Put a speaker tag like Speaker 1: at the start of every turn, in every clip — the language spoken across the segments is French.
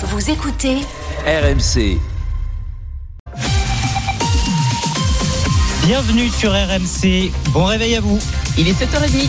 Speaker 1: Vous écoutez
Speaker 2: RMC.
Speaker 3: Bienvenue sur RMC. Bon réveil à vous.
Speaker 4: Il est 7h30.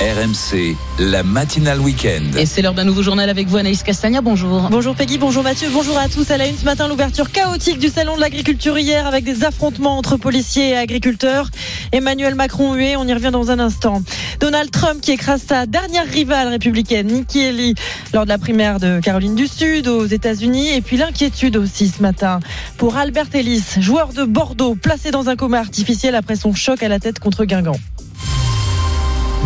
Speaker 2: RMC, la matinale week-end.
Speaker 4: Et c'est l'heure d'un nouveau journal avec vous, Anaïs Castagna. Bonjour.
Speaker 5: Bonjour Peggy, bonjour Mathieu, bonjour à tous. À la une ce matin, l'ouverture chaotique du salon de l'agriculture hier avec des affrontements entre policiers et agriculteurs. Emmanuel Macron hué, on y revient dans un instant. Donald Trump qui écrase sa dernière rivale républicaine, Nikki Haley, lors de la primaire de Caroline du Sud aux États-Unis. Et puis l'inquiétude aussi ce matin pour Albert Ellis, joueur de Bordeaux, placé dans un coma artificiel après son choc à la tête contre Guingamp.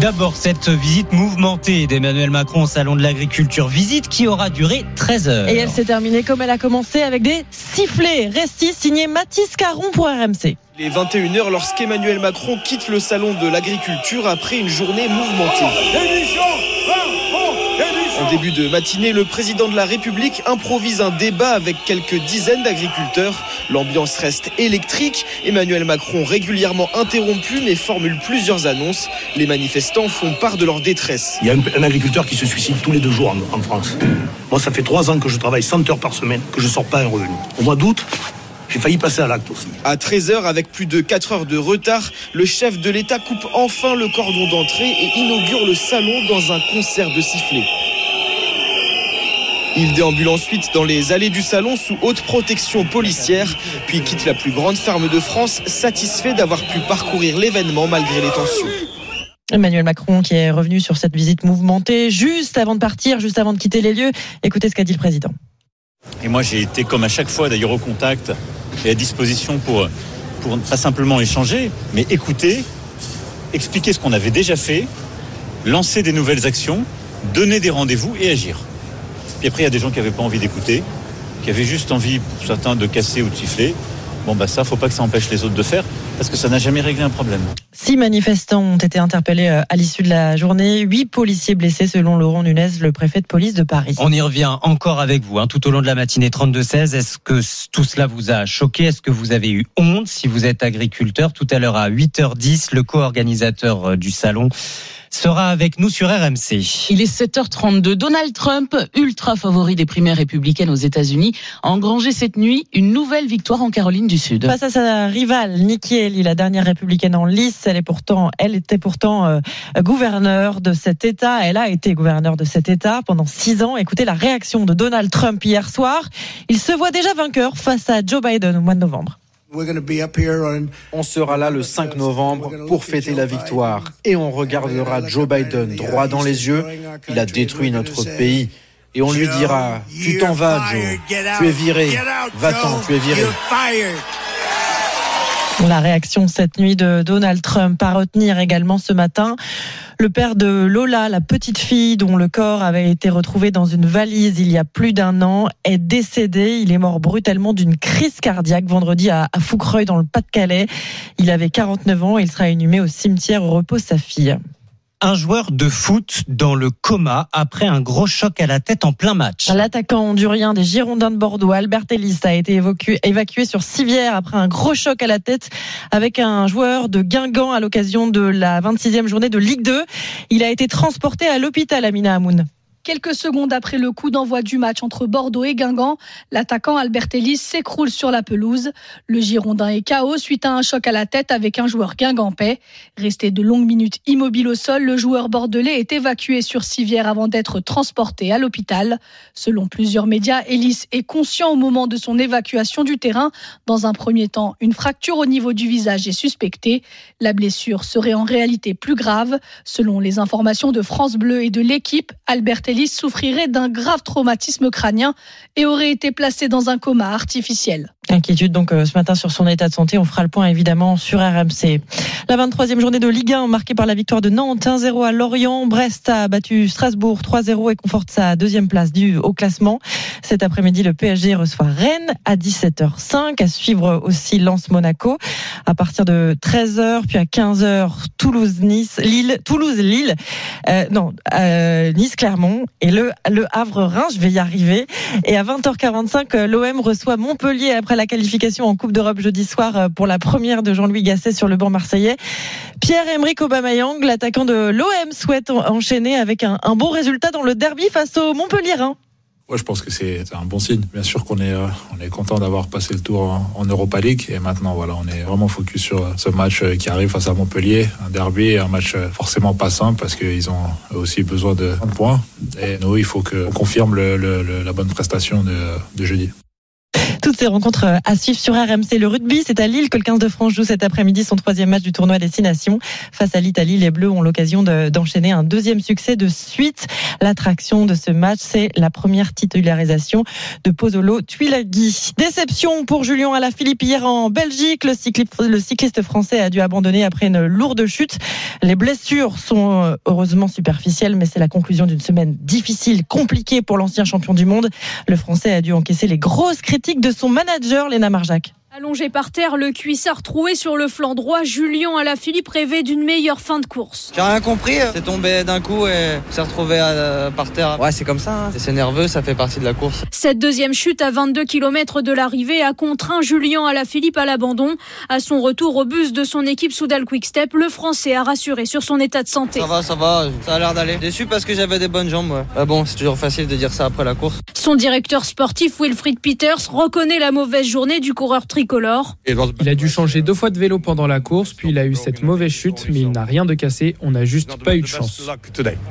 Speaker 3: D'abord, cette visite mouvementée d'Emmanuel Macron au Salon de l'Agriculture. Visite qui aura duré 13 heures.
Speaker 5: Et elle s'est terminée comme elle a commencé avec des sifflets. Récit signé Mathis Caron pour RMC.
Speaker 6: Il est 21h lorsqu'Emmanuel Macron quitte le Salon de l'Agriculture après une journée mouvementée. En début de matinée, le président de la République improvise un débat avec quelques dizaines d'agriculteurs. L'ambiance reste électrique. Emmanuel Macron régulièrement interrompu mais formule plusieurs annonces. Les manifestants font part de leur détresse.
Speaker 7: Il y a un, agriculteur qui se suicide tous les deux jours en, France. Moi, ça fait trois ans que je travaille 100 heures par semaine, que je sors pas un revenu. Au mois d'août, j'ai failli passer à l'acte aussi.
Speaker 6: À 13h, avec plus de 4 heures de retard, le chef de l'État coupe enfin le cordon d'entrée et inaugure le salon dans un concert de sifflets. Il déambule ensuite dans les allées du salon sous haute protection policière, puis quitte la plus grande ferme de France, satisfait d'avoir pu parcourir l'événement malgré les tensions.
Speaker 5: Emmanuel Macron qui est revenu sur cette visite mouvementée juste avant de partir, juste avant de quitter les lieux. Écoutez ce qu'a dit le président.
Speaker 8: Et moi, j'ai été, comme à chaque fois d'ailleurs, au contact et à disposition pour, pour pas simplement échanger, mais écouter, expliquer ce qu'on avait déjà fait, lancer des nouvelles actions, donner des rendez-vous et agir. Puis après, il y a des gens qui n'avaient pas envie d'écouter, qui avaient juste envie, pour certains, de casser ou de siffler. Bon, bah ça, faut pas que ça empêche les autres de faire, parce que ça n'a jamais réglé un problème.
Speaker 5: Six manifestants ont été interpellés euh, à l'issue de la journée. Huit policiers blessés, selon Laurent Nunez, le préfet de police de Paris.
Speaker 3: On y revient encore avec vous hein, tout au long de la matinée 32-16. Est-ce que tout cela vous a choqué? Est-ce que vous avez eu honte si vous êtes agriculteur? Tout à l'heure à 8h10, le co-organisateur euh, du salon sera avec nous sur RMC.
Speaker 4: Il est 7h32. Donald Trump, ultra favori des primaires républicaines aux États-Unis, a engrangé cette nuit une nouvelle victoire en Caroline du Sud.
Speaker 5: Face à sa rivale Nikki Haley, la dernière républicaine en lice, elle est pourtant, elle était pourtant euh, gouverneure de cet État. Elle a été gouverneure de cet État pendant six ans. Écoutez la réaction de Donald Trump hier soir. Il se voit déjà vainqueur face à Joe Biden au mois de novembre.
Speaker 9: On sera là le 5 novembre pour fêter la victoire et on regardera Joe Biden droit dans les yeux. Il a détruit notre pays. Et on lui dira, tu t'en vas Joe, tu es viré, va-t'en, tu es viré.
Speaker 5: La réaction cette nuit de Donald Trump à retenir également ce matin. Le père de Lola, la petite fille dont le corps avait été retrouvé dans une valise il y a plus d'un an, est décédé. Il est mort brutalement d'une crise cardiaque vendredi à Foucreuil dans le Pas-de-Calais. Il avait 49 ans et il sera inhumé au cimetière où repose sa fille
Speaker 3: un joueur de foot dans le coma après un gros choc à la tête en plein match.
Speaker 5: L'attaquant hondurien des Girondins de Bordeaux, Albert Ellis, a été évacué, sur Civière après un gros choc à la tête avec un joueur de Guingamp à l'occasion de la 26e journée de Ligue 2. Il a été transporté à l'hôpital Amina Hamoun.
Speaker 10: Quelques secondes après le coup d'envoi du match entre Bordeaux et Guingamp, l'attaquant Albert Ellis s'écroule sur la pelouse. Le Girondin est KO suite à un choc à la tête avec un joueur guingampais. Resté de longues minutes immobile au sol, le joueur bordelais est évacué sur civière avant d'être transporté à l'hôpital. Selon plusieurs médias, Ellis est conscient au moment de son évacuation du terrain. Dans un premier temps, une fracture au niveau du visage est suspectée. La blessure serait en réalité plus grave. Selon les informations de France Bleu et de l'équipe, Albert Ellis souffrirait d'un grave traumatisme crânien et aurait été placé dans un coma artificiel.
Speaker 5: Inquiétude donc euh, ce matin sur son état de santé. On fera le point évidemment sur RMC. La 23e journée de Ligue 1 marquée par la victoire de Nantes 1-0 à Lorient. Brest a battu Strasbourg 3-0 et conforte sa deuxième place du au classement. Cet après-midi, le PSG reçoit Rennes à 17h05. À suivre aussi Lens-Monaco à partir de 13h puis à 15h Toulouse-Nice, Lille, Toulouse-Lille. Euh, non, euh, Nice-Clermont et le le Havre-Rhin. Je vais y arriver. Et à 20h45, l'OM reçoit Montpellier après après la qualification en Coupe d'Europe jeudi soir euh, pour la première de Jean-Louis Gasset sur le banc marseillais. Pierre-Emerick Aubameyang, l'attaquant de l'OM, souhaite enchaîner avec un, bon résultat dans le derby face au Montpellier. Hein.
Speaker 1: Ouais, je pense que c'est un bon signe. Bien sûr qu'on est, euh, content d'avoir passé le tour en, Europa League. Et maintenant, voilà, on est vraiment focus sur ce match qui arrive face à Montpellier. Un derby, un match forcément pas simple parce qu'ils ont aussi besoin de points. Et nous, il faut qu'on confirme la bonne prestation de jeudi.
Speaker 5: Toutes ces rencontres à suivre sur RMC. Le rugby, c'est à Lille que le 15 de France joue cet après-midi son troisième match du tournoi Destination. Face à l'Italie, les Bleus ont l'occasion d'enchaîner un deuxième succès de suite. L'attraction de ce match, c'est la première titularisation de Pozzolo Tuilagi. Déception pour Julien Alaphilippe hier en Belgique. Le cycliste, le cycliste français a dû abandonner après une lourde chute. Les blessures sont euh, heureusement superficielles, mais c'est la conclusion d'une semaine difficile, compliquée pour l'ancien champion du monde. Le français a dû encaisser les grosses critiques de son manager, Léna Marjac.
Speaker 11: Allongé par terre, le cuissard troué sur le flanc droit, Julien Alaphilippe rêvait d'une meilleure fin de course.
Speaker 12: J'ai rien compris, c'est tombé d'un coup et s'est retrouvé à, par terre. Ouais, c'est comme ça, hein. c'est nerveux, ça fait partie de la course.
Speaker 11: Cette deuxième chute à 22 km de l'arrivée a contraint Julien Alaphilippe à l'abandon. À son retour au bus de son équipe Soudal Quickstep, le Français a rassuré sur son état de santé.
Speaker 12: Ça va, ça va, ça a l'air d'aller. Déçu parce que j'avais des bonnes jambes, ouais. Ah bon, c'est toujours facile de dire ça après la course.
Speaker 11: Son directeur sportif Wilfried Peters reconnaît la mauvaise journée du coureur tricolore.
Speaker 13: Il a dû changer deux fois de vélo pendant la course, puis il a eu cette mauvaise chute, mais il n'a rien de cassé. On n'a juste pas eu de chance.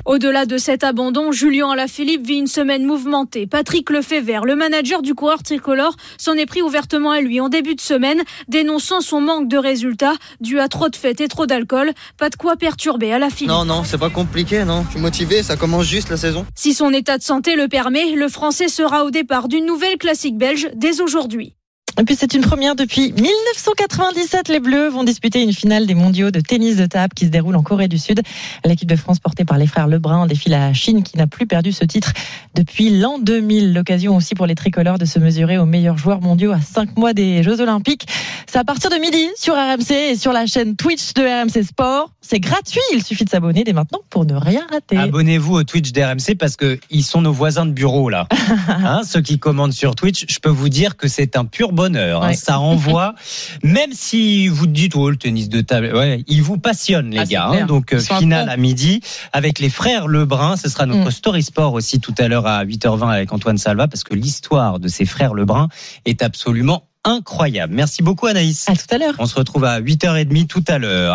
Speaker 11: Au-delà de cet abandon, Julien Alaphilippe vit une semaine mouvementée. Patrick Lefebvre, le manager du coureur tricolore, s'en est pris ouvertement à lui en début de semaine, dénonçant son manque de résultats dû à trop de fêtes et trop d'alcool. Pas de quoi perturber Alaphilippe.
Speaker 12: Non, non, c'est pas compliqué, non. Je suis motivé, ça commence juste la saison.
Speaker 11: Si son état de santé le permet, le Français sera au départ d'une nouvelle classique belge dès aujourd'hui.
Speaker 5: Et puis c'est une première depuis 1997. Les Bleus vont disputer une finale des mondiaux de tennis de table qui se déroule en Corée du Sud. L'équipe de France portée par les frères Lebrun défie la Chine qui n'a plus perdu ce titre depuis l'an 2000. L'occasion aussi pour les tricolores de se mesurer aux meilleurs joueurs mondiaux à 5 mois des Jeux Olympiques. C'est à partir de midi sur RMC et sur la chaîne Twitch de RMC Sport. C'est gratuit. Il suffit de s'abonner dès maintenant pour ne rien rater.
Speaker 3: Abonnez-vous au Twitch d'RMC parce que ils sont nos voisins de bureau là. hein, ceux qui commandent sur Twitch, je peux vous dire que c'est un pur bonheur. Hein. Ouais. Ça renvoie, même si vous dites oh le tennis de table, ouais, il vous passionne les
Speaker 4: Ah,
Speaker 3: gars. hein. donc euh, finale à midi avec les frères Lebrun. Ce sera notre
Speaker 5: Mm.
Speaker 3: story sport aussi tout à l'heure à 8h20 avec Antoine Salva parce que l'histoire de ces frères Lebrun est absolument incroyable. Merci beaucoup Anaïs.
Speaker 5: À tout à l'heure.
Speaker 3: On se retrouve à 8h30 tout à l'heure.